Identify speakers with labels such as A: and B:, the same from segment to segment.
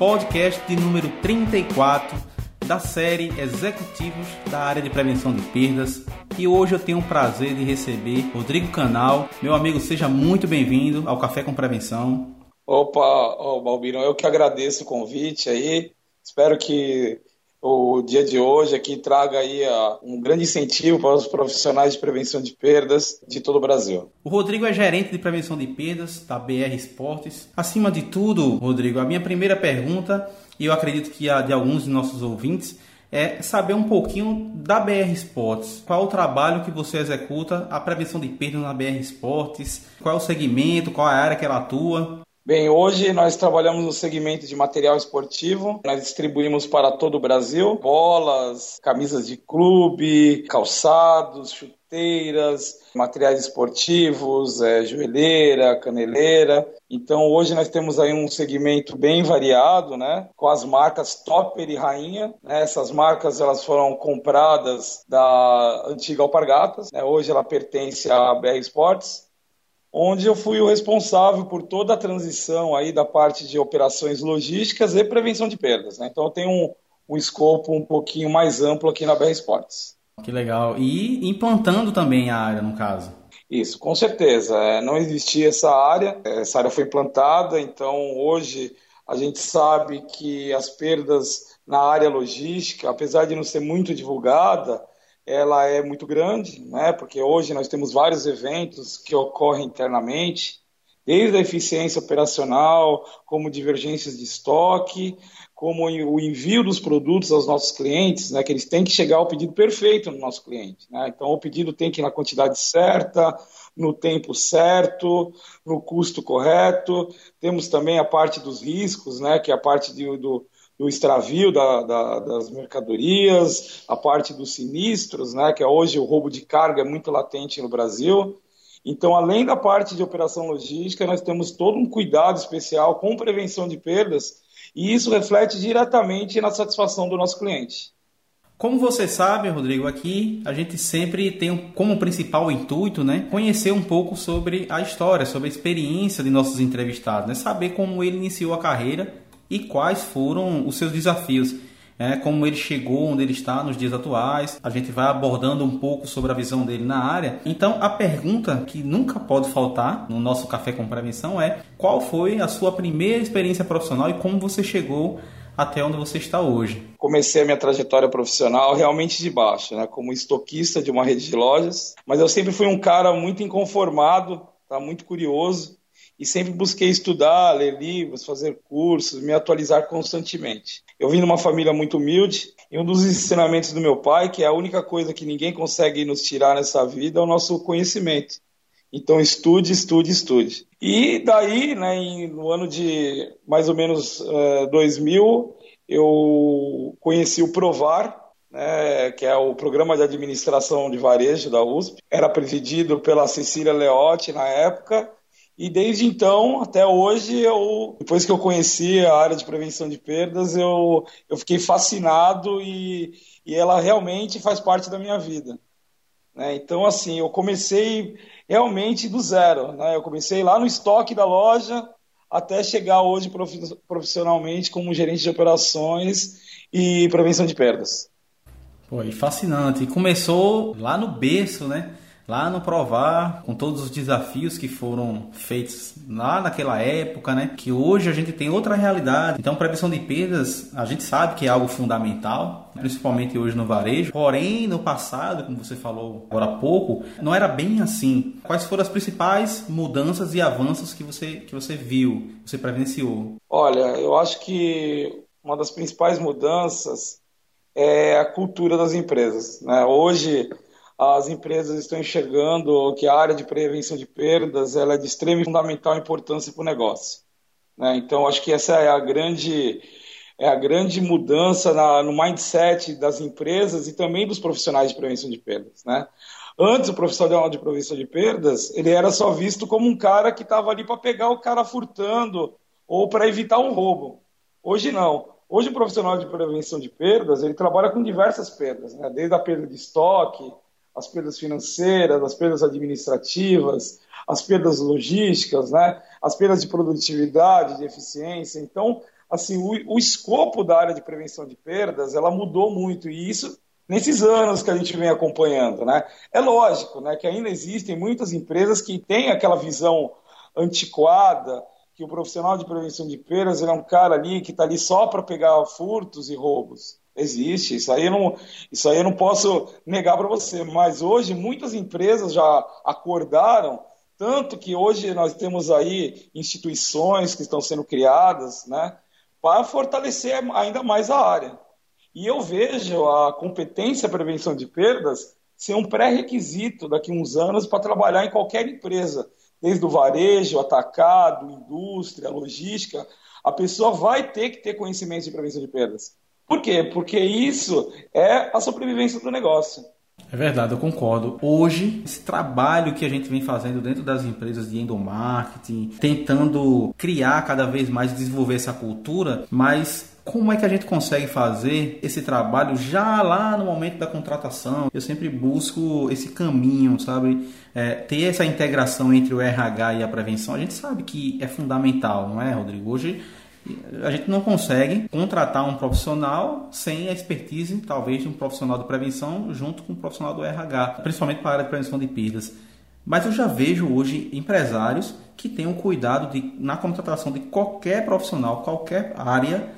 A: podcast de número 34 da série Executivos da área de prevenção de perdas. E hoje eu tenho o prazer de receber Rodrigo Canal. Meu amigo, seja muito bem-vindo ao Café com Prevenção.
B: Opa, oh, Balbino, eu que agradeço o convite aí. Espero que o dia de hoje aqui traga aí uh, um grande incentivo para os profissionais de prevenção de perdas de todo o Brasil.
A: O Rodrigo é gerente de prevenção de perdas da BR Esportes. Acima de tudo, Rodrigo, a minha primeira pergunta, e eu acredito que a de alguns de nossos ouvintes, é saber um pouquinho da BR Esportes. Qual o trabalho que você executa, a prevenção de perdas na BR Esportes, qual é o segmento, qual é a área que ela atua?
B: Bem, hoje nós trabalhamos no segmento de material esportivo. Nós distribuímos para todo o Brasil bolas, camisas de clube, calçados, chuteiras, materiais esportivos, é, joelheira, caneleira. Então hoje nós temos aí um segmento bem variado, né? Com as marcas Topper e Rainha. Né? Essas marcas elas foram compradas da antiga Alpargatas. Né? Hoje ela pertence à BR Sports onde eu fui o responsável por toda a transição aí da parte de operações logísticas e prevenção de perdas. Né? Então eu tenho um, um escopo um pouquinho mais amplo aqui na BR Sports.
A: Que legal. E implantando também a área, no caso.
B: Isso, com certeza. É, não existia essa área, essa área foi implantada, então hoje a gente sabe que as perdas na área logística, apesar de não ser muito divulgada, ela é muito grande, né? porque hoje nós temos vários eventos que ocorrem internamente, desde a eficiência operacional, como divergências de estoque, como o envio dos produtos aos nossos clientes, né? que eles têm que chegar ao pedido perfeito no nosso cliente. Né? Então, o pedido tem que ir na quantidade certa, no tempo certo, no custo correto. Temos também a parte dos riscos, né? que é a parte de, do, do extravio da, da, das mercadorias, a parte dos sinistros, né, que é hoje o roubo de carga é muito latente no Brasil. Então, além da parte de operação logística, nós temos todo um cuidado especial com prevenção de perdas e isso reflete diretamente na satisfação do nosso cliente.
A: Como você sabe, Rodrigo, aqui a gente sempre tem como principal intuito, né, conhecer um pouco sobre a história, sobre a experiência de nossos entrevistados, né, saber como ele iniciou a carreira e quais foram os seus desafios. É, como ele chegou onde ele está nos dias atuais. A gente vai abordando um pouco sobre a visão dele na área. Então, a pergunta que nunca pode faltar no nosso Café com Prevenção é: qual foi a sua primeira experiência profissional e como você chegou até onde você está hoje?
B: Comecei a minha trajetória profissional realmente de baixo, né, como estoquista de uma rede de lojas, mas eu sempre fui um cara muito inconformado, tá, muito curioso e sempre busquei estudar, ler livros, fazer cursos, me atualizar constantemente. Eu vim de uma família muito humilde e um dos ensinamentos do meu pai, que é a única coisa que ninguém consegue nos tirar nessa vida, é o nosso conhecimento. Então estude, estude, estude. E daí, né, no ano de mais ou menos uh, 2000, eu conheci o Provar, né, que é o Programa de Administração de Varejo da USP. Era presidido pela Cecília Leotti na época e desde então, até hoje, eu, depois que eu conheci a área de prevenção de perdas, eu, eu fiquei fascinado e, e ela realmente faz parte da minha vida. Né? Então, assim, eu comecei realmente do zero. Né? Eu comecei lá no estoque da loja até chegar hoje profissionalmente como gerente de operações e prevenção de perdas.
A: Pô, e fascinante. E começou lá no berço, né? Lá no Provar, com todos os desafios que foram feitos lá naquela época, né? Que hoje a gente tem outra realidade. Então, prevenção de perdas, a gente sabe que é algo fundamental, principalmente hoje no varejo. Porém, no passado, como você falou agora há pouco, não era bem assim. Quais foram as principais mudanças e avanços que você, que você viu, você prevenciou?
B: Olha, eu acho que uma das principais mudanças é a cultura das empresas. Né? Hoje, as empresas estão enxergando que a área de prevenção de perdas ela é de extrema e fundamental importância para o negócio. Né? Então, acho que essa é a grande, é a grande mudança na, no mindset das empresas e também dos profissionais de prevenção de perdas. Né? Antes, o profissional de prevenção de perdas ele era só visto como um cara que estava ali para pegar o cara furtando ou para evitar um roubo. Hoje não. Hoje o profissional de prevenção de perdas ele trabalha com diversas perdas, né? desde a perda de estoque, as perdas financeiras, as perdas administrativas, as perdas logísticas, né? as perdas de produtividade, de eficiência. Então, assim, o, o escopo da área de prevenção de perdas, ela mudou muito e isso nesses anos que a gente vem acompanhando, né? É lógico, né, que ainda existem muitas empresas que têm aquela visão antiquada que o profissional de prevenção de perdas é um cara ali que está ali só para pegar furtos e roubos. Existe, isso aí eu não, isso aí eu não posso negar para você. Mas hoje muitas empresas já acordaram, tanto que hoje nós temos aí instituições que estão sendo criadas, né, para fortalecer ainda mais a área. E eu vejo a competência prevenção de perdas ser um pré-requisito daqui a uns anos para trabalhar em qualquer empresa desde o varejo, atacado, indústria, logística, a pessoa vai ter que ter conhecimento de prevenção de perdas. Por quê? Porque isso é a sobrevivência do negócio.
A: É verdade, eu concordo. Hoje, esse trabalho que a gente vem fazendo dentro das empresas de endomarketing, tentando criar cada vez mais, desenvolver essa cultura, mas como é que a gente consegue fazer esse trabalho já lá no momento da contratação? Eu sempre busco esse caminho, sabe? É, ter essa integração entre o RH e a prevenção. A gente sabe que é fundamental, não é, Rodrigo? Hoje a gente não consegue contratar um profissional sem a expertise, talvez, de um profissional de prevenção junto com um profissional do RH, principalmente para a área de prevenção de perdas. Mas eu já vejo hoje empresários que têm o cuidado de, na contratação de qualquer profissional, qualquer área,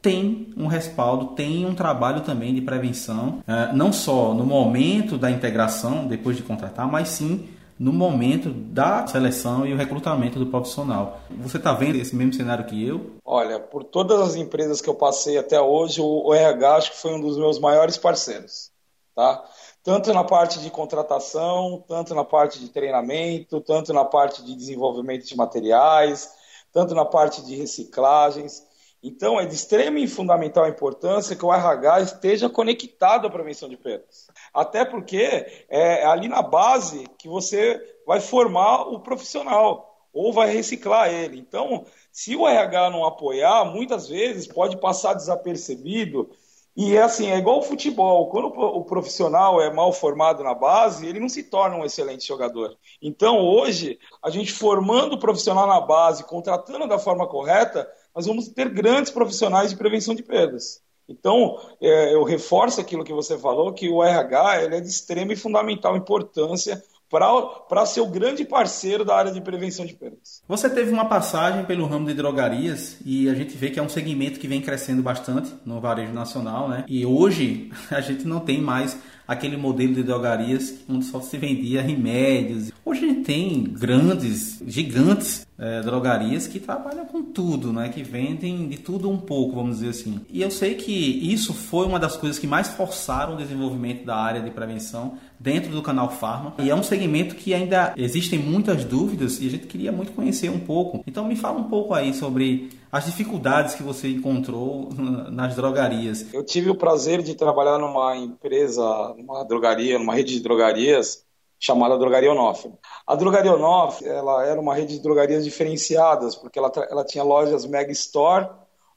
A: tem um respaldo, tem um trabalho também de prevenção, é, não só no momento da integração, depois de contratar, mas sim no momento da seleção e o recrutamento do profissional. Você está vendo esse mesmo cenário que eu?
B: Olha, por todas as empresas que eu passei até hoje, o RH acho que foi um dos meus maiores parceiros, tá? Tanto na parte de contratação, tanto na parte de treinamento, tanto na parte de desenvolvimento de materiais, tanto na parte de reciclagens. Então, é de extrema e fundamental importância que o RH esteja conectado à prevenção de perdas. Até porque é ali na base que você vai formar o profissional ou vai reciclar ele. Então, se o RH não apoiar, muitas vezes pode passar desapercebido. E é assim, é igual o futebol. Quando o profissional é mal formado na base, ele não se torna um excelente jogador. Então, hoje, a gente formando o profissional na base, contratando da forma correta, nós vamos ter grandes profissionais de prevenção de perdas. Então, é, eu reforço aquilo que você falou, que o RH é de extrema e fundamental importância para ser o grande parceiro da área de prevenção de perdas.
A: Você teve uma passagem pelo ramo de drogarias e a gente vê que é um segmento que vem crescendo bastante no varejo nacional, né? E hoje a gente não tem mais aquele modelo de drogarias onde só se vendia remédios. Hoje a gente tem grandes, gigantes é, drogarias que trabalham com tudo, né? que vendem de tudo um pouco, vamos dizer assim. E eu sei que isso foi uma das coisas que mais forçaram o desenvolvimento da área de prevenção dentro do canal Farma. E é um segmento que ainda existem muitas dúvidas e a gente queria muito conhecer um pouco. Então me fala um pouco aí sobre as dificuldades que você encontrou nas drogarias.
B: Eu tive o prazer de trabalhar numa empresa, numa drogaria, numa rede de drogarias chamada Drogaria Onofre. A Drogaria Onofre, ela era uma rede de drogarias diferenciadas, porque ela, ela tinha lojas Mega Store,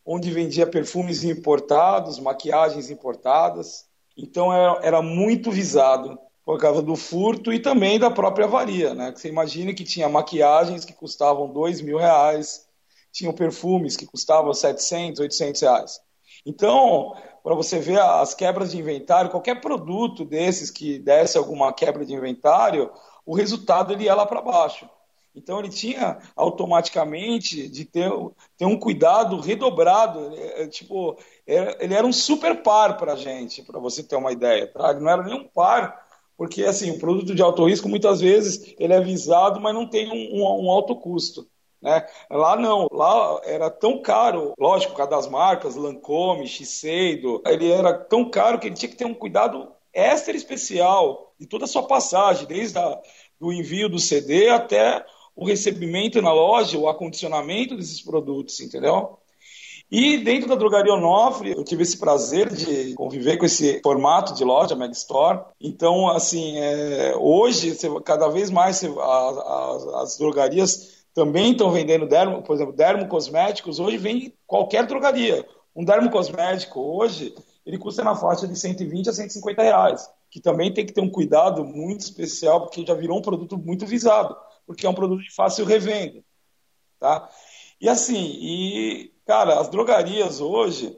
B: onde vendia perfumes importados, maquiagens importadas. Então era, era muito visado por causa do furto e também da própria avaria, né? Você imagina que tinha maquiagens que custavam dois mil reais, tinham perfumes que custavam 700, 800 reais. Então, para você ver as quebras de inventário, qualquer produto desses que desse alguma quebra de inventário, o resultado ele ia lá para baixo. Então ele tinha automaticamente de ter, ter um cuidado redobrado. É, tipo, ele era um super par para a gente, para você ter uma ideia. Tá? Não era nem um par, porque assim, o produto de alto risco muitas vezes ele é visado, mas não tem um, um, um alto custo. Né? Lá não, lá era tão caro, lógico, por causa das marcas, Lancome, Shiseido, ele era tão caro que ele tinha que ter um cuidado extra especial de toda a sua passagem, desde a, do envio do CD até o recebimento na loja, o acondicionamento desses produtos, entendeu? E dentro da Drogaria Onofre, eu tive esse prazer de conviver com esse formato de loja, Mag Store. Então, assim, é, hoje, cada vez mais a, a, as drogarias também estão vendendo dermo, por exemplo, dermocosméticos, hoje vem qualquer drogaria. Um dermocosmético hoje, ele custa na faixa de 120 a 150 reais. que também tem que ter um cuidado muito especial, porque já virou um produto muito visado, porque é um produto de fácil revenda, tá? E assim, e cara, as drogarias hoje,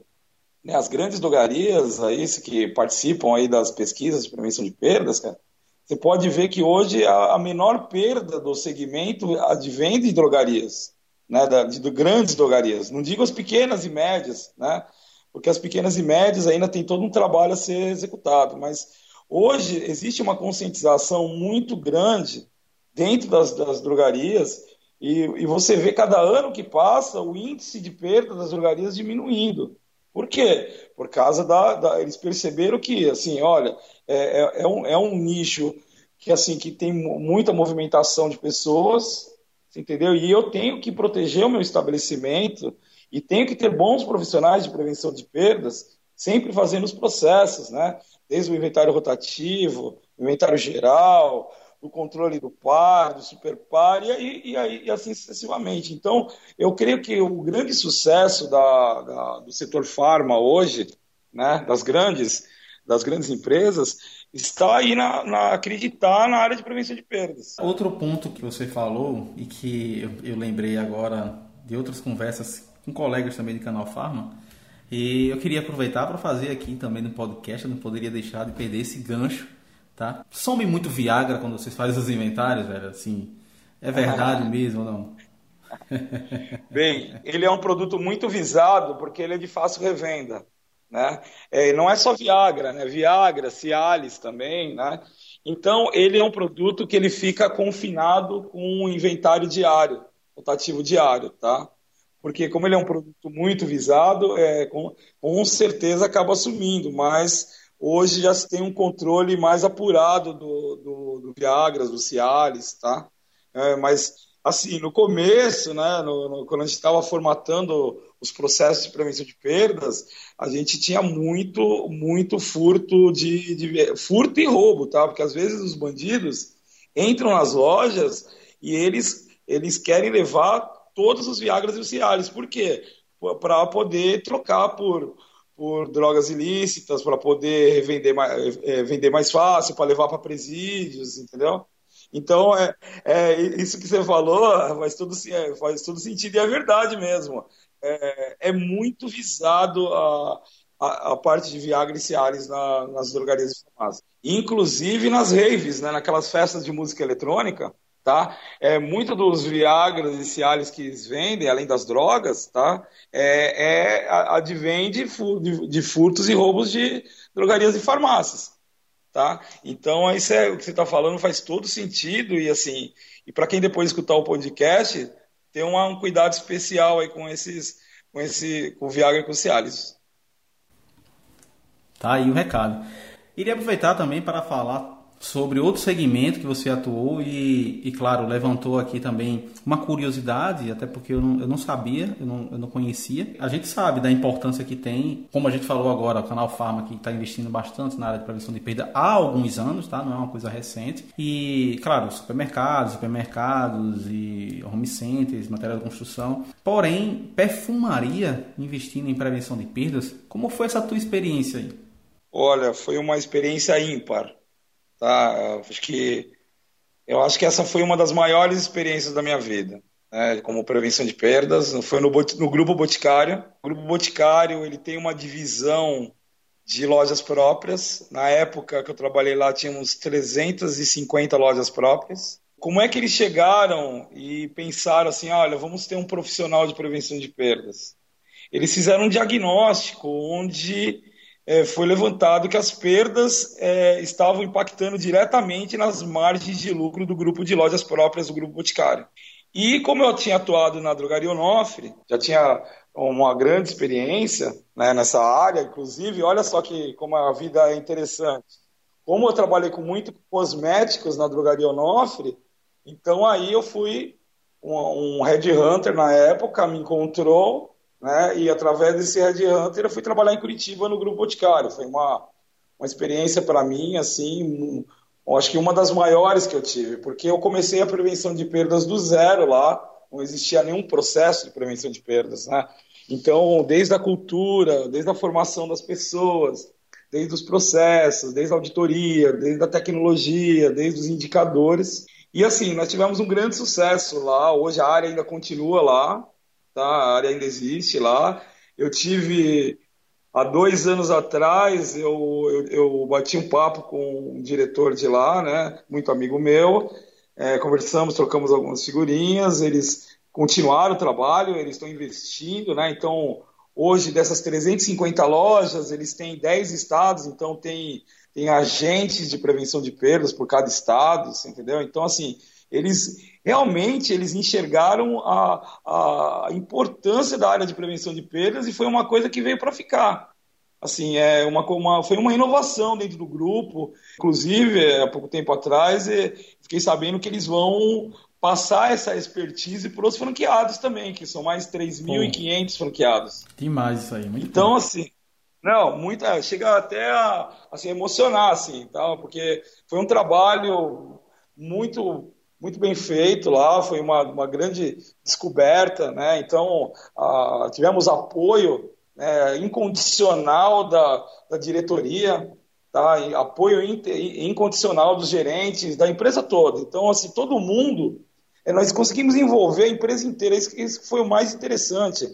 B: né, as grandes drogarias aí que participam aí das pesquisas de prevenção de perdas, cara, você pode ver que hoje a, menor perda do segmento advém de drogarias, né, da, de, de grandes drogarias. Não digo as pequenas e médias, né, porque as pequenas e médias ainda tem todo um trabalho a ser executado, mas Hoje existe uma conscientização muito grande dentro das, das drogarias e, e, você vê cada ano que passa o índice de perda das drogarias diminuindo. Por quê? Por causa da, da eles perceberam que assim, olha, é, é, é, um, é um nicho que assim que tem muita movimentação de pessoas, entendeu? E eu tenho que proteger o meu estabelecimento e tenho que ter bons profissionais de prevenção de perdas, sempre fazendo os processos, né? desde o inventário rotativo, inventário geral, o controle do par, do superpar e, e, e, assim sucessivamente. Então, eu creio que o grande sucesso da, da, do setor farma hoje, né, das grandes das grandes empresas, está aí na, na, acreditar na área de prevenção de perdas.
A: Outro ponto que você falou e que eu, eu lembrei agora de outras conversas com colegas também de Canal Farma, e eu queria aproveitar para fazer aqui também no podcast, eu não poderia deixar de perder esse gancho, tá? Some muito Viagra quando vocês fazem os inventários, velho, assim, é verdade ah. mesmo ou não?
B: Bem, ele é um produto muito visado porque ele é de fácil revenda, né? É, não é só Viagra, né? Viagra, Cialis também, né? Então, ele é um produto que ele fica confinado com um inventário diário, rotativo diário, tá? porque como ele é um produto muito visado, é, com, com certeza acaba assumindo, mas hoje já se tem um controle mais apurado do, do, do Viagra, do Cialis, tá? É, mas, assim, no começo, né, no, no, quando a gente estava formatando os processos de prevenção de perdas, a gente tinha muito, muito furto de, de furto e roubo, tá? Porque às vezes os bandidos entram nas lojas e eles, eles querem levar todos os Viagras e os Cialis. Por quê? Para poder trocar por, por drogas ilícitas, para poder vender mais, é, vender mais fácil, para levar para presídios, entendeu? Então, é, é, isso que você falou faz todo, é, faz todo sentido e é verdade mesmo. É, é muito visado a, a, a, parte de Viagra e Cialis na, nas drogarias de farmácia. Inclusive nas raves, né, naquelas festas de música eletrônica, tá? É, muito dos Viagras e Cialis que eles vendem, além das drogas, tá? É, é advém de, de, de, furtos e roubos de drogarias e farmácias, tá? Então, isso é o que você está falando faz todo sentido e assim, e para quem depois escutar o podcast, ter um, um cuidado especial aí com esses, com esse, com o Viagra e com o Cialis.
A: Tá aí o recado. Iria aproveitar também para falar sobre outro segmento que você atuou e, e, claro, levantou aqui também uma curiosidade, até porque eu não, eu não sabia, eu não, eu não conhecia. A gente sabe da importância que tem, como a gente falou agora, o canal Farma que está investindo bastante na área de prevenção de perda há alguns anos, tá? Não é uma coisa recente. E, claro, supermercados, supermercados e home centers, material de construção. Porém, perfumaria investindo em prevenção de perdas, como foi essa tua experiência aí?
B: Olha, foi uma experiência ímpar Tá? Acho que eu acho que essa foi uma das maiores experiências da minha vida, né? como prevenção de perdas. Foi no, no grupo Boticário. O grupo Boticário ele tem uma divisão de lojas próprias. Na época que eu trabalhei lá, tínhamos 350 lojas próprias. Como é que eles chegaram e pensaram assim, olha, vamos ter um profissional de prevenção de perdas? Eles fizeram um diagnóstico onde é, foi levantado que as perdas é, estavam impactando diretamente nas margens de lucro do grupo de lojas próprias do Grupo Boticário. E como eu tinha atuado na drogaria Onofre, já tinha uma grande experiência né, nessa área, inclusive, olha só que como a vida é interessante. Como eu trabalhei com muito cosméticos na drogaria Onofre, então aí eu fui um, um headhunter na época, me encontrou né? E através desse Red Hunter eu fui trabalhar em Curitiba no Grupo Boticário. Foi uma, uma experiência para mim, assim, um, acho que uma das maiores que eu tive, porque eu comecei a prevenção de perdas do zero lá, não existia nenhum processo de prevenção de perdas, né? Então, desde a cultura, desde a formação das pessoas, desde os processos, desde a auditoria, desde a tecnologia, desde os indicadores. E assim, nós tivemos um grande sucesso lá. Hoje a área ainda continua lá, tá? A área ainda existe lá. Eu tive há dois anos atrás eu, eu, eu, bati um papo com um diretor de lá, né, muito amigo meu, é, conversamos, trocamos algumas figurinhas, eles continuaram o trabalho, eles estão investindo, né, então hoje dessas 350 lojas, eles têm 10 estados, então tem, tem agentes de prevenção de perdas por cada estado, entendeu? Então, assim, eles realmente eles enxergaram a, a importância da área de prevenção de perdas e foi uma coisa que veio para ficar. Assim, é uma, uma, foi uma inovação dentro do grupo. Inclusive, há pouco tempo atrás, fiquei sabendo que eles vão passar essa expertise para os franqueados também, que são mais 3.500 franqueados.
A: Demais isso aí,
B: Então,
A: bom.
B: assim, não, muita, chega até a, a se emocionar, assim, tal, porque foi um trabalho muito muito bem feito lá, foi uma, uma grande descoberta, né? Então, a, tivemos apoio né, incondicional da, da diretoria, tá? apoio incondicional dos gerentes, da empresa toda. Então, assim, todo mundo, é, nós conseguimos envolver a empresa inteira, isso, isso foi o mais interessante.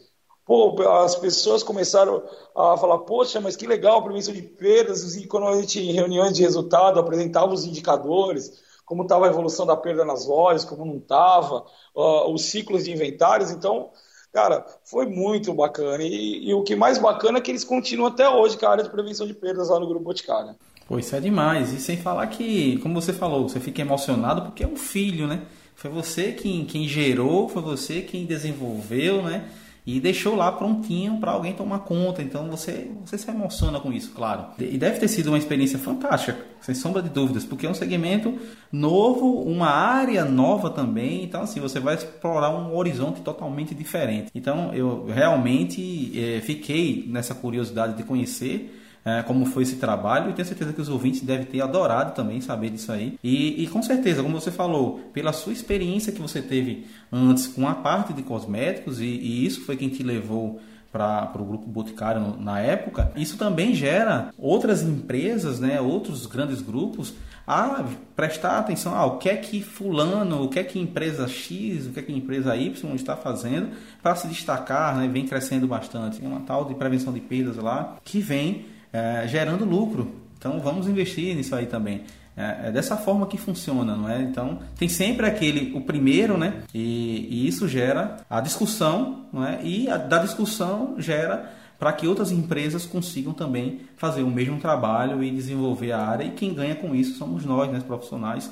B: Pô, as pessoas começaram a falar, poxa, mas que legal a prevenção de perdas, e quando a gente, em reuniões de resultado, apresentava os indicadores, como estava a evolução da perda nas lojas, como não estava, uh, os ciclos de inventários. Então, cara, foi muito bacana. E, e, o que mais bacana é que eles continuam até hoje com a área de prevenção de perdas lá no Grupo Boticário.
A: Pô, isso é demais. E sem falar que, como você falou, você fica emocionado porque é um filho, né? Foi você quem, quem gerou, foi você quem desenvolveu, né? E deixou lá prontinho para alguém tomar conta. Então você, você se emociona com isso, claro. E deve ter sido uma experiência fantástica, sem sombra de dúvidas, porque é um segmento novo, uma área nova também. Então, assim, você vai explorar um horizonte totalmente diferente. Então, eu realmente é, fiquei nessa curiosidade de conhecer é, como foi esse trabalho e tenho certeza que os ouvintes devem ter adorado também saber disso aí. E, e com certeza, como você falou, pela sua experiência que você teve antes com a parte de cosméticos e, e isso foi quem te levou para o grupo Boticário na época, isso também gera outras empresas, né, outros grandes grupos a prestar atenção ao que é que fulano, o que é que empresa X, o que é que empresa Y está fazendo para se destacar, né, vem crescendo bastante. Tem uma tal de prevenção de perdas lá que vem é, gerando lucro. Então vamos investir nisso aí também. É, é, dessa forma que funciona, não é? Então tem sempre aquele, o primeiro, né? E, e isso gera a discussão, não é? E a, da discussão gera para que outras empresas consigam também fazer o mesmo trabalho e desenvolver a área. E quem ganha com isso somos nós, né, profissionais,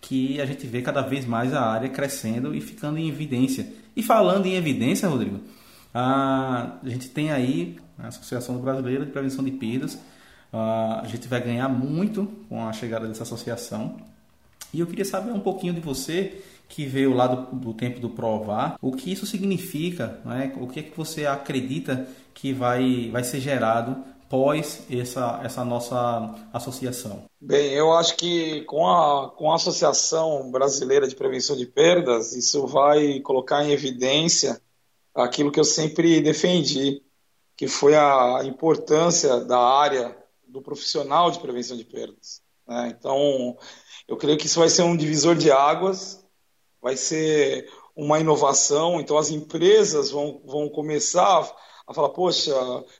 A: que a gente vê cada vez mais a área crescendo e ficando em evidência. E falando em evidência, Rodrigo, a, a gente tem aí a Associação Brasileira de Prevenção de Perdas. a gente vai ganhar muito com a chegada dessa associação. E eu queria saber um pouquinho de você que veio lá do, do tempo do Provar, o que isso significa, né? o que é que você acredita que vai, vai ser gerado pós essa, essa nossa associação?
B: Bem, eu acho que com a, com a Associação Brasileira de Prevenção de Perdas, isso vai colocar em evidência aquilo que eu sempre defendi, que foi a importância da área do profissional de prevenção de perdas. Né? Então, eu creio que isso vai ser um divisor de águas, vai ser uma inovação. Então, as empresas vão, vão começar a falar: poxa,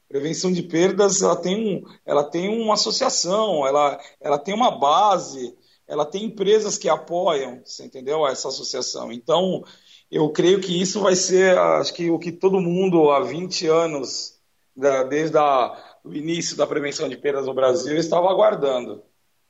B: prevenção de perdas ela tem, um, ela tem uma associação, ela, ela tem uma base, ela tem empresas que apoiam, você entendeu? Essa associação. Então, eu creio que isso vai ser, acho que o que todo mundo há 20 anos da, desde a, o início da prevenção de perdas no Brasil, estava aguardando.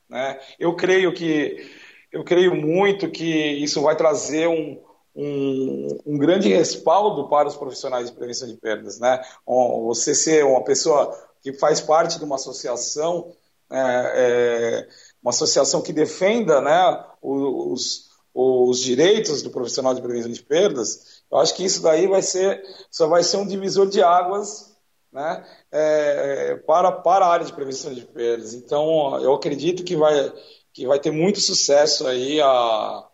B: Né? Eu creio que eu creio muito que isso vai trazer um, um, um, grande respaldo para os profissionais de prevenção de perdas. Né? Você ser uma pessoa que faz parte de uma associação, é, é, uma associação que defenda né, os, os direitos do profissional de prevenção de perdas, eu acho que isso daí vai ser, só vai ser um divisor de águas né, é, para, para a área de prevenção de perdas. Então, eu acredito que vai, que vai ter muito sucesso aí a,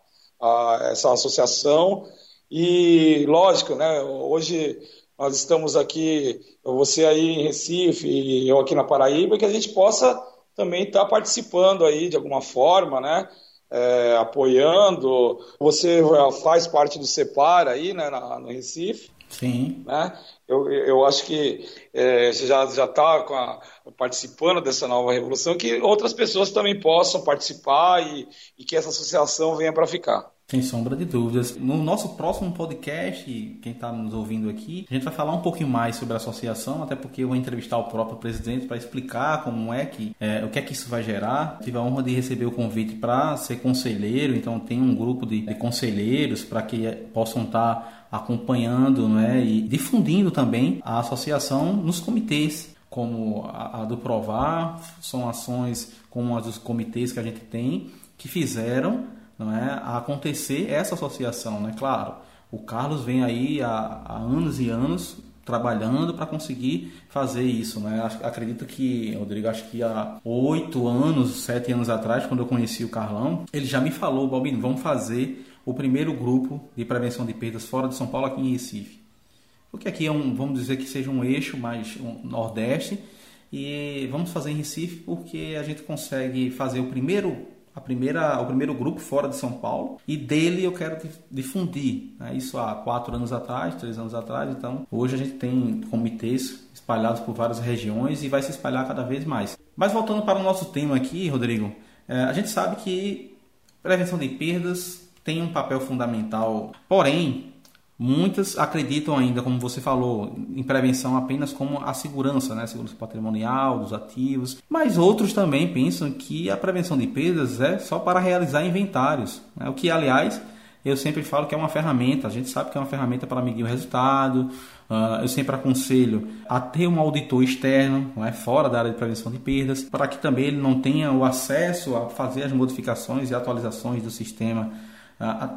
B: a essa associação. E, lógico, né, hoje nós estamos aqui, você aí em Recife e eu aqui na Paraíba, que a gente possa também estar tá participando aí de alguma forma, né? É, apoiando. Você faz parte do Separa aí, né, na, no Recife.
A: Sim.
B: Né? Eu, eu acho que é, você já está participando dessa nova revolução, que outras pessoas também possam participar e, e que essa associação venha para ficar.
A: Sem sombra de dúvidas. No nosso próximo podcast, quem está nos ouvindo aqui, a gente vai falar um pouquinho mais sobre a associação, até porque eu vou entrevistar o próprio presidente para explicar como é que é, o que é que isso vai gerar. Tive a honra de receber o convite para ser conselheiro, então tem um grupo de, de conselheiros para que possam estar tá acompanhando né, e difundindo também a associação nos comitês como a, a do Provar, são ações como as dos comitês que a gente tem que fizeram não é, acontecer essa associação, né? Claro, o Carlos vem aí há, há anos e anos trabalhando para conseguir fazer isso, né? Acredito que, Rodrigo, acho que há oito anos, sete anos atrás, quando eu conheci o Carlão, ele já me falou, Balbino, vamos fazer o primeiro grupo de prevenção de perdas fora de São Paulo aqui em Recife. Porque aqui é um, vamos dizer que seja um eixo mais um nordeste e vamos fazer em Recife porque a gente consegue fazer o primeiro a primeira, o primeiro grupo fora de São Paulo e dele eu quero difundir. Né? Isso há quatro anos atrás, três anos atrás. Então, hoje a gente tem comitês espalhados por várias regiões e vai se espalhar cada vez mais. Mas voltando para o nosso tema aqui, Rodrigo, é, a gente sabe que prevenção de perdas tem um papel fundamental, porém, Muitas acreditam ainda, como você falou, em prevenção apenas como a segurança, né? segurança patrimonial, dos ativos. Mas outros também pensam que a prevenção de perdas é só para realizar inventários. Né? O que, aliás, eu sempre falo que é uma ferramenta. A gente sabe que é uma ferramenta para medir o resultado. Uh, eu sempre aconselho a ter um auditor externo, é, fora da área de prevenção de perdas, para que também ele não tenha o acesso a fazer as modificações e atualizações do sistema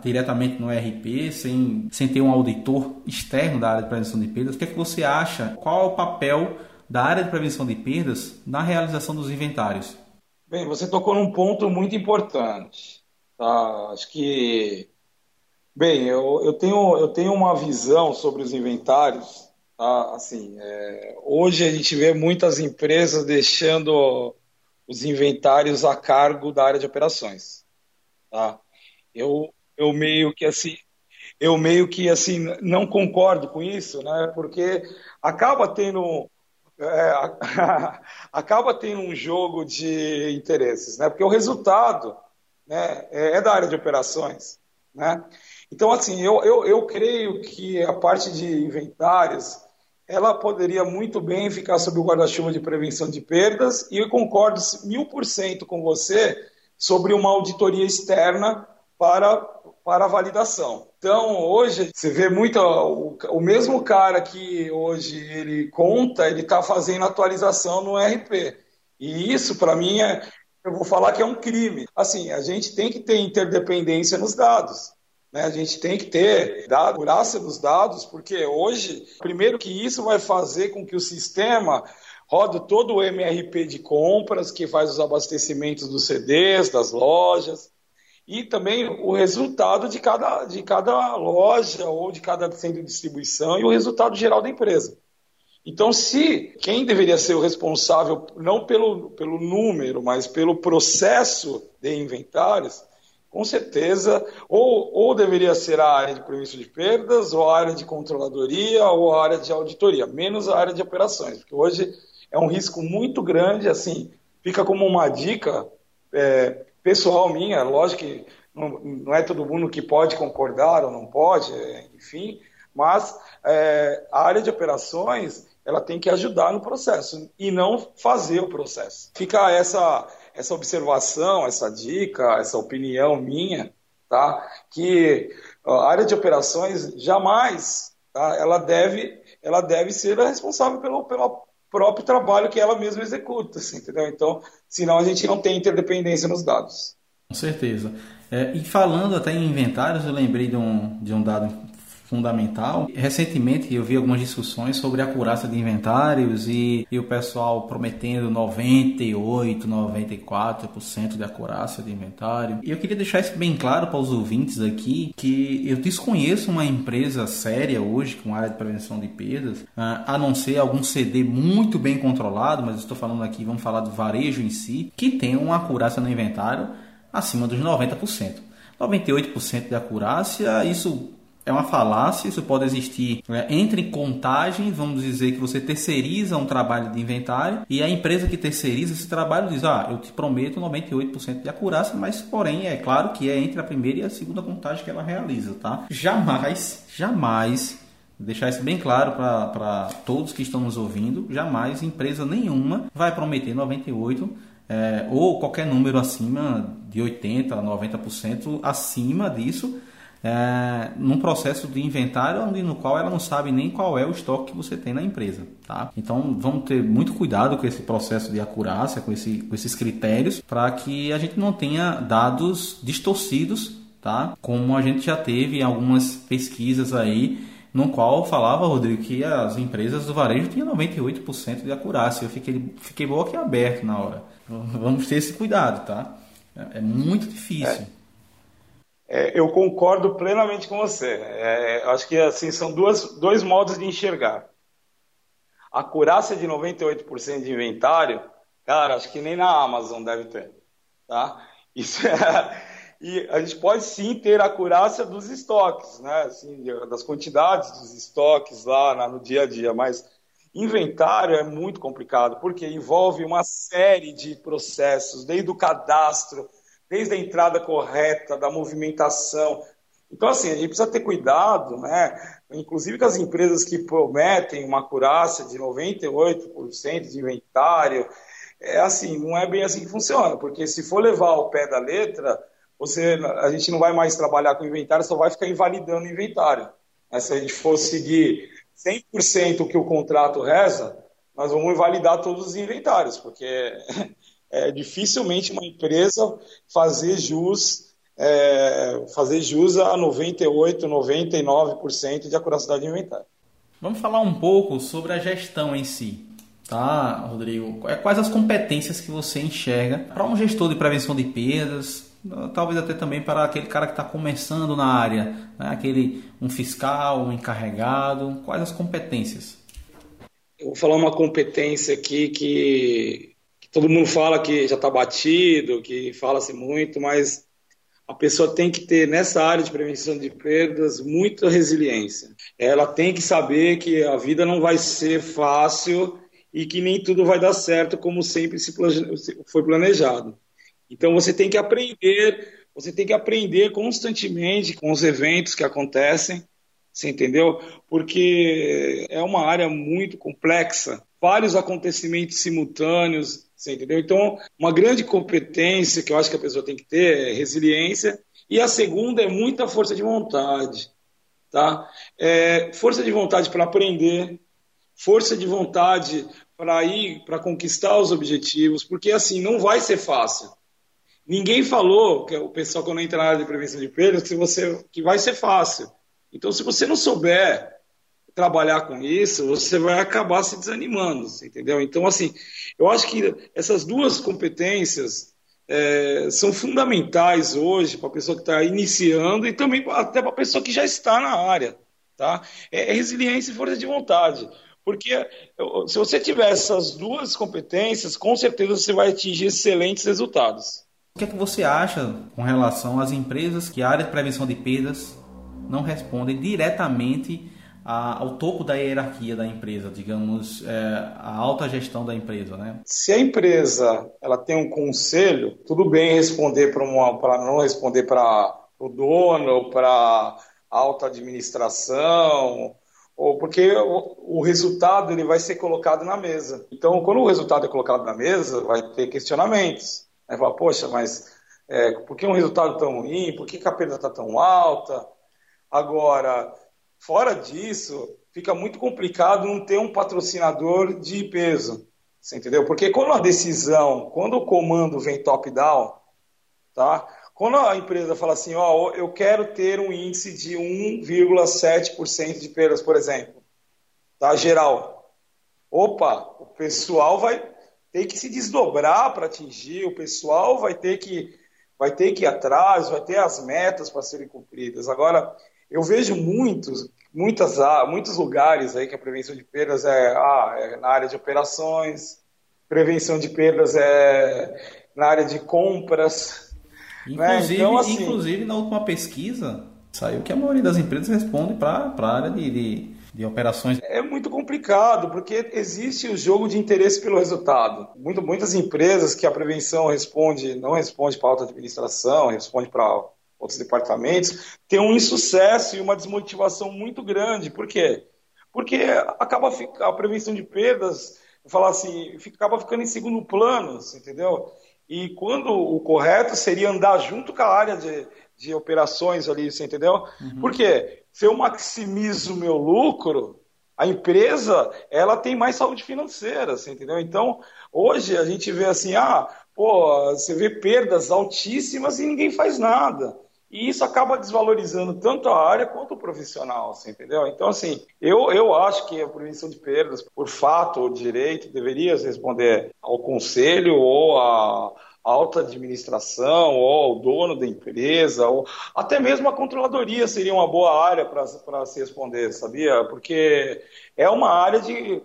A: diretamente no RP, sem, sem ter um auditor externo da área de prevenção de perdas. O que, é que você acha? Qual é o papel da área de prevenção de perdas na realização dos inventários?
B: Bem, você tocou num ponto muito importante. Tá? Acho que. Bem, eu, eu, tenho, eu tenho uma visão sobre os inventários. Tá? Assim, é, hoje a gente vê muitas empresas deixando os inventários a cargo da área de operações. Tá? Eu, eu meio que assim, eu meio que assim não concordo com isso, né? Porque acaba tendo é, acaba tendo um jogo de interesses, né? Porque o resultado, né, é, é da área de operações, né? Então, assim, eu, eu, eu creio que a parte de inventários ela poderia muito bem ficar sob o guarda-chuva de prevenção de perdas e eu concordo mil por cento com você sobre uma auditoria externa para, para a validação. Então, hoje, você vê muito o, o mesmo cara que hoje ele conta, ele está fazendo atualização no RP. E isso, para mim, é, eu vou falar que é um crime. Assim, a gente tem que ter interdependência nos dados. Né? A gente tem que ter segurança dos dados, porque hoje, primeiro que isso vai fazer com que o sistema roda todo o MRP de compras, que faz os abastecimentos dos CDs, das lojas, e também o resultado de cada, de cada loja ou de cada centro de distribuição e o resultado geral da empresa. Então, se quem deveria ser o responsável, não pelo, pelo número, mas pelo processo de inventários, com certeza, ou, ou deveria ser a área de prevenção de perdas, ou a área de controladoria, ou a área de auditoria, menos a área de operações, porque hoje é um risco muito grande, assim, fica como uma dica, é, pessoal minha, lógico que não, não, é todo mundo que pode concordar ou não pode, é, enfim, mas é, a área de operações ela tem que ajudar no processo e não fazer o processo. Fica essa essa observação, essa dica, essa opinião minha, tá? Que a área de operações jamais, tá? Ela deve ela deve ser a responsável pelo, pelo próprio trabalho que ela mesma executa, assim, entendeu? Então, senão a gente não tem interdependência nos dados.
A: Com certeza. É, e falando até em inventários, eu lembrei de um, de um dado fundamental. Recentemente eu vi algumas discussões sobre a acurácia de inventários e, e o pessoal prometendo 98, 94% de acurácia de inventário. E eu queria deixar isso bem claro para os ouvintes aqui que eu desconheço uma empresa séria hoje com área de prevenção de perdas, a não ser algum CD muito bem controlado, mas estou falando aqui, vamos falar do varejo em si, que tem uma acurácia no inventário acima dos 90%. 98% de acurácia, isso é uma falácia, isso pode existir né? entre contagem, vamos dizer que você terceiriza um trabalho de inventário e a empresa que terceiriza esse trabalho diz: Ah, eu te prometo 98% de acurácia, mas porém é claro que é entre a primeira e a segunda contagem que ela realiza, tá? Jamais, jamais deixar isso bem claro para todos que estão nos ouvindo, jamais empresa nenhuma vai prometer 98 é, ou qualquer número acima de 80, 90% acima disso é, num processo de inventário onde, no qual ela não sabe nem qual é o estoque que você tem na empresa. Tá? Então vamos ter muito cuidado com esse processo de acurácia, com, esse, com esses critérios, para que a gente não tenha dados distorcidos, tá? como a gente já teve em algumas pesquisas aí no qual falava, Rodrigo, que as empresas do varejo tinham 98% de acurácia. Eu fiquei, fiquei boca aberto na hora. Vamos ter esse cuidado, tá? É, é muito difícil. É.
B: É, eu concordo plenamente com você. É, acho que assim são duas, dois modos de enxergar. A curácia de 98% de inventário, cara, acho que nem na Amazon deve ter. Tá? Isso é, e a gente pode sim ter a curácia dos estoques, né? Assim, das quantidades dos estoques lá no dia a dia, mas inventário é muito complicado, porque envolve uma série de processos, desde o cadastro, desde a entrada correta, da movimentação. Então, assim, a gente precisa ter cuidado, né? Inclusive com as empresas que prometem uma acurácia de 98% de inventário. É assim, não é bem assim que funciona, porque se for levar ao pé da letra, você, a gente não vai mais trabalhar com inventário, só vai ficar invalidando o inventário. Mas se a gente for seguir 100% o que o contrato reza, nós vamos invalidar todos os inventários, porque é, dificilmente uma empresa fazer jus, é, fazer jus a 98, 99% de acuracidade de inventário.
A: Vamos falar um pouco sobre a gestão em si. Tá, Rodrigo? Quais as competências que você enxerga para um gestor de prevenção de perdas, talvez até também para aquele cara que está começando na área, né? aquele um fiscal, um encarregado, quais as competências?
B: Eu vou falar uma competência aqui que todo mundo fala que já está batido, que fala-se muito, mas a pessoa tem que ter nessa área de prevenção de perdas muita resiliência. Ela tem que saber que a vida não vai ser fácil e que nem tudo vai dar certo como sempre se foi planejado. Então você tem que aprender, você tem que aprender constantemente com os eventos que acontecem, você entendeu? Porque é uma área muito complexa, vários acontecimentos simultâneos, você entendeu? Então, uma grande competência que eu acho que a pessoa tem que ter é resiliência. E a segunda é muita força de vontade. Tá? É, força de vontade para aprender, força de vontade para ir, para conquistar os objetivos, porque assim, não vai ser fácil. Ninguém falou, que é o pessoal quando entra na área de prevenção de perdas, que, você, que vai ser fácil. Então, se você não souber trabalhar com isso, você vai acabar se desanimando, entendeu? Então, assim, eu acho que essas duas competências é, são fundamentais hoje para a pessoa que está iniciando e também até para a pessoa que já está na área, tá? É, é resiliência e força de vontade. Porque se você tiver essas duas competências, com certeza você vai atingir excelentes resultados.
A: O que é que você acha com relação às empresas que a área de prevenção de perdas não respondem diretamente a, ao topo da hierarquia da empresa, digamos, é, a alta gestão da empresa, né?
B: Se a empresa ela tem um conselho, tudo bem responder para para não responder para o dono para alta administração ou porque o, resultado ele vai ser colocado na mesa. Então, quando o resultado é colocado na mesa, vai ter questionamentos. Aí fala, poxa, mas é, por que um resultado tão ruim? Por que a perda está tão alta? Agora, Fora disso, fica muito complicado não ter um patrocinador de peso. Você entendeu? Porque quando a decisão, quando o comando vem top-down, tá? Quando a empresa fala assim, ó, eu quero ter um índice de 1,7% de perdas, por exemplo, tá? Geral. Opa, o pessoal vai ter que se desdobrar para atingir, o pessoal vai ter que vai ter que ir atrás, vai ter as metas para serem cumpridas. Agora, eu vejo muitos, muitas, muitos lugares aí que a prevenção de perdas é, ah, é na área de operações, prevenção de perdas é na área de compras,
A: Inclusive, né? então, assim, inclusive, na última pesquisa, saiu que a maioria das empresas responde para a área de, de, de, operações.
B: É muito complicado, porque existe o jogo de interesse pelo resultado. Muito, muitas empresas que a prevenção responde, não responde para a alta administração, responde para outros departamentos, tem um insucesso e uma desmotivação muito grande. Por quê? Porque acaba a prevenção de perdas, falar assim, acaba ficando em segundo plano, entendeu? E quando o correto seria andar junto com a área de, de operações ali, você entendeu? Uhum. Porque se eu maximizo o meu lucro, a empresa ela tem mais saúde financeira, você entendeu? Então, hoje a gente vê assim, ah, pô, você vê perdas altíssimas e ninguém faz nada. E isso acaba desvalorizando tanto a área quanto o profissional, você entendeu? Então, assim, eu, eu acho que a prevenção de perdas, por fato ou direito, deveria responder ao conselho ou à alta administração ou ao dono da empresa, ou até mesmo a controladoria seria uma boa área para se responder, sabia? Porque é uma área de.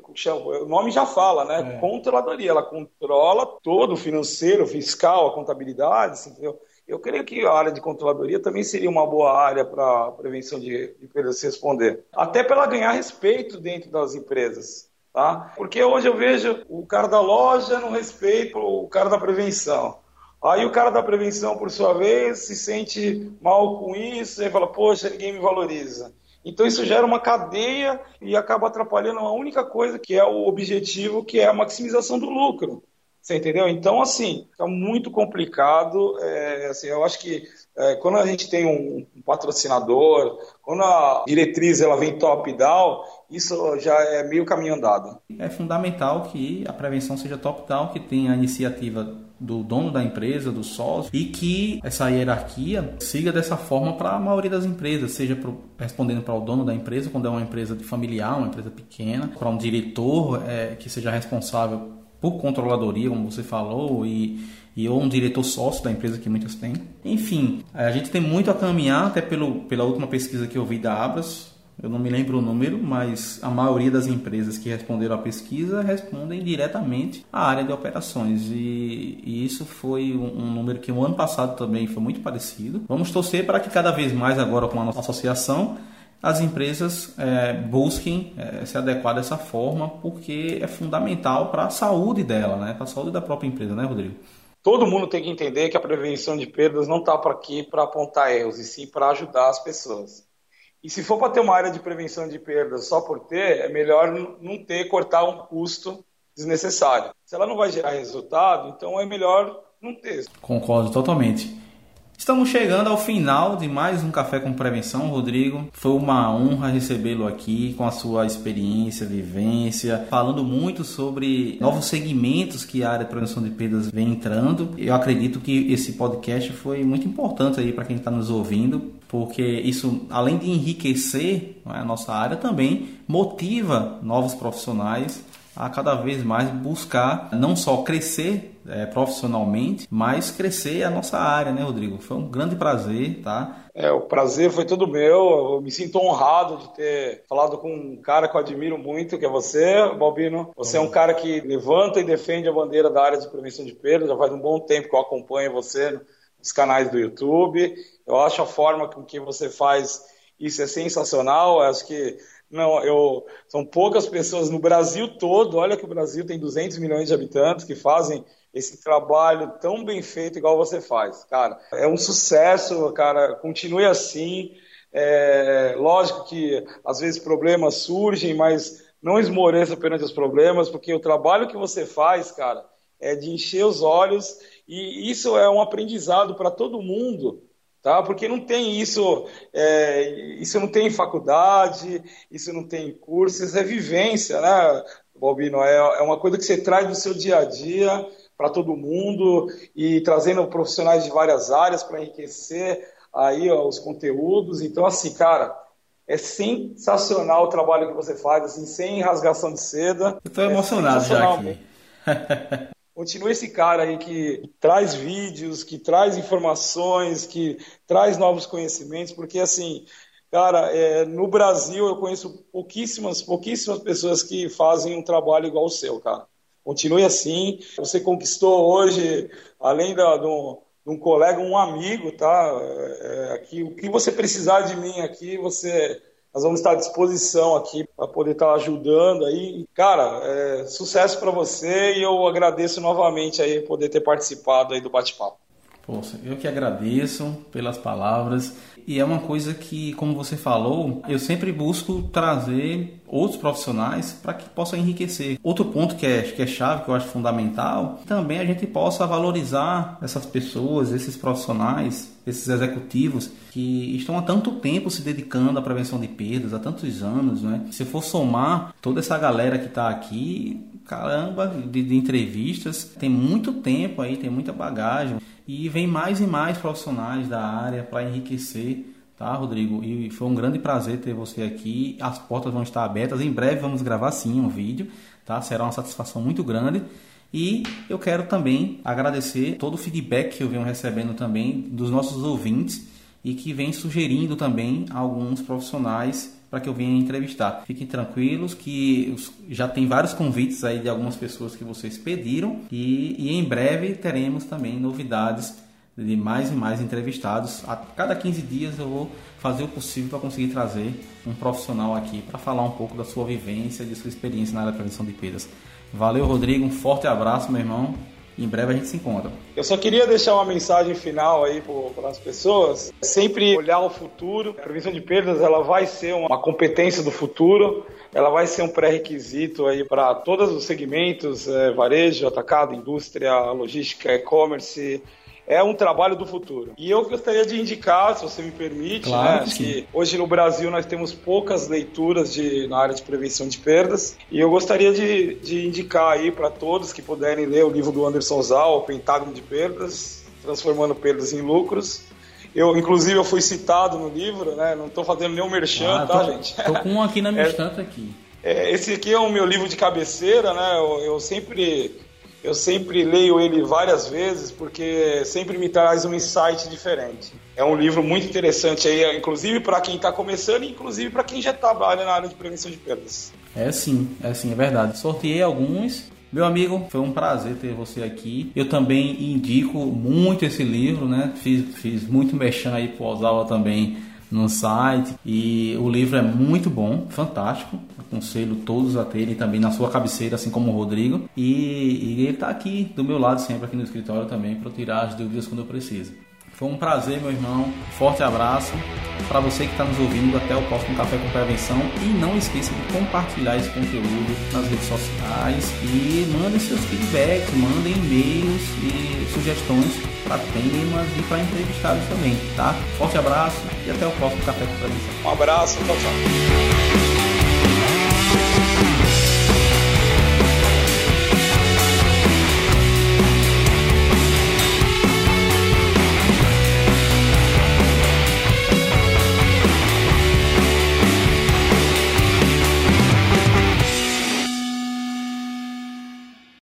B: O nome já fala, né? É. Controladoria. Ela controla todo o financeiro, fiscal, a contabilidade, entendeu? Eu creio que a área de controladoria também seria uma boa área para prevenção de, de perdas se responder. Até para ela ganhar respeito dentro das empresas. Tá? Porque hoje eu vejo o cara da loja não respeita o cara da prevenção. Aí o cara da prevenção, por sua vez, se sente mal com isso e fala, poxa, ninguém me valoriza. Então isso gera uma cadeia e acaba atrapalhando a única coisa que é o objetivo, que é a maximização do lucro. Você entendeu? Então, assim, fica muito complicado. É, assim, eu acho que é, quando a gente tem um, um, patrocinador, quando a diretriz ela vem top-down, isso já é meio caminho andado.
A: É fundamental que a prevenção seja top-down, que tenha a iniciativa do dono da empresa, do sócio, e que essa hierarquia siga dessa forma para a maioria das empresas, seja pro, respondendo para o dono da empresa, quando é uma empresa familiar, uma empresa pequena, para um diretor é, que seja responsável por controladoria, como você falou, e, e ou um diretor sócio da empresa que muitas têm. Enfim, a gente tem muito a caminhar, até pelo, pela última pesquisa que eu vi da Abras, eu não me lembro o número, mas a maioria das empresas que responderam à pesquisa respondem diretamente à área de operações. E, e isso foi um, um, número que o ano passado também foi muito parecido. Vamos torcer para que cada vez mais agora com a nossa associação as empresas é, busquem é, se adequar dessa forma, porque é fundamental para a saúde dela, né? para a saúde da própria empresa, né, Rodrigo?
B: Todo mundo tem que entender que a prevenção de perdas não está para aqui para apontar erros, e sim para ajudar as pessoas. E se for para ter uma área de prevenção de perdas só por ter, é melhor não ter, cortar um custo desnecessário. Se ela não vai gerar resultado, então é melhor não ter.
A: Concordo totalmente. Estamos chegando ao final de mais um Café com Prevenção, Rodrigo. Foi uma honra recebê-lo aqui com a sua experiência, vivência, falando muito sobre novos segmentos que a área de prevenção de perdas vem entrando. Eu acredito que esse podcast foi muito importante aí para quem está nos ouvindo, porque isso, além de enriquecer é, a nossa área, também motiva novos profissionais a cada vez mais buscar não só crescer é, profissionalmente, mas crescer a nossa área, né, Rodrigo? Foi um grande prazer, tá?
B: É, o prazer foi todo meu. Eu me sinto honrado de ter falado com um cara que eu admiro muito, que é você, Balbino. Você é um cara que levanta e defende a bandeira da área de prevenção de perda. Já faz um bom tempo que eu acompanho você nos canais do YouTube. Eu acho a forma com que você faz isso é sensacional. Eu acho que não, eu são poucas pessoas no Brasil todo. Olha que o Brasil tem 200 milhões de habitantes que fazem esse trabalho tão bem feito igual você faz, cara. É um sucesso, cara. Continue assim. É, lógico que às vezes problemas surgem, mas não esmoreça perante os problemas, porque o trabalho que você faz, cara, é de encher os olhos e isso é um aprendizado para todo mundo tá? Porque não tem isso, é, isso não tem faculdade, isso não tem curso, isso é vivência, né, Balbino? É, é uma coisa que você traz do seu dia a dia, para todo mundo e trazendo profissionais de várias áreas para enriquecer aí ó, os conteúdos. Então, assim, cara, é sensacional o trabalho que você faz, assim, sem rasgação de seda.
A: Eu estou emocionado é já aqui.
B: Continua esse cara aí que traz vídeos, que traz informações, que traz novos conhecimentos, porque assim, cara, é, no Brasil eu conheço pouquíssimas, pouquíssimas pessoas que fazem um trabalho igual o seu, cara. Continue assim. Você conquistou hoje, além da, do, de um colega, um amigo, tá? É, é, aqui, o que você precisar de mim aqui, você nós vamos estar à disposição aqui para poder estar ajudando aí. Cara, é, sucesso para você e eu agradeço novamente aí poder ter participado aí do bate-papo.
A: Poxa, eu que agradeço pelas palavras. E é uma coisa que, como você falou, eu sempre busco trazer outros profissionais para que possa enriquecer. Outro ponto que é, que é chave, que eu acho fundamental, também a gente possa valorizar essas pessoas, esses profissionais, esses executivos que estão há tanto tempo se dedicando à prevenção de perdas, há tantos anos, né? Se for somar toda essa galera que está aqui, caramba, de, de entrevistas, tem muito tempo aí, tem muita bagagem e vem mais e mais profissionais da área para enriquecer, tá, Rodrigo? E foi um grande prazer ter você aqui. As portas vão estar abertas. Em breve vamos gravar sim um vídeo, tá? Será uma satisfação muito grande. E eu quero também agradecer todo o feedback que eu venho recebendo também dos nossos ouvintes e que vem sugerindo também alguns profissionais para que eu venha entrevistar. Fiquem tranquilos que já tem vários convites aí de algumas pessoas que vocês pediram e, e em breve teremos também novidades de mais e mais entrevistados. A cada 15 dias eu vou fazer o possível para conseguir trazer um profissional aqui para falar um pouco da sua vivência, de sua experiência na área da prevenção de perdas. Valeu, Rodrigo. Um forte abraço, meu irmão. Em breve a gente se encontra.
B: Eu só queria deixar uma mensagem final aí para as pessoas. Sempre olhar o futuro. A prevenção de perdas ela vai ser uma competência do futuro. Ela vai ser um pré-requisito aí para todos os segmentos: é, varejo, atacado, indústria, logística, e-commerce é um trabalho do futuro. E eu gostaria de indicar, se você me permite, claro né, que, que, hoje no Brasil nós temos poucas leituras de, na área de prevenção de perdas, e eu gostaria de, de indicar aí para todos que puderem ler o livro do Anderson Zal, O Pentágono de Perdas, Transformando Perdas em Lucros. Eu, inclusive, eu fui citado no livro, né? Não estou fazendo nenhum merchan, ah, tá,
A: tô,
B: gente?
A: Tô com um aqui na minha é, estante aqui.
B: É, esse aqui é o meu livro de cabeceira, né? Eu, eu sempre eu sempre leio ele várias vezes porque sempre me traz um insight diferente. É um livro muito interessante aí, inclusive para quem está começando e inclusive para quem já trabalha na área de prevenção de perdas.
A: É sim, é sim, é verdade. Sorteei alguns. Meu amigo, foi um prazer ter você aqui. Eu também indico muito esse livro, né? Fiz, fiz muito mexendo aí pro Osawa também no site e o livro é muito bom, fantástico. Aconselho todos a terem também na sua cabeceira, assim como o Rodrigo. E, e ele está aqui do meu lado sempre aqui no escritório também para tirar as dúvidas quando eu preciso. Foi um prazer, meu irmão. Forte abraço para você que está nos ouvindo. Até o próximo Café com Prevenção. E não esqueça de compartilhar esse conteúdo nas redes sociais e mandem seus feedbacks, mandem e-mails e sugestões para temas e para entrevistados também, tá? Forte abraço e até o próximo Café com Prevenção.
B: Um abraço, tchau, tchau.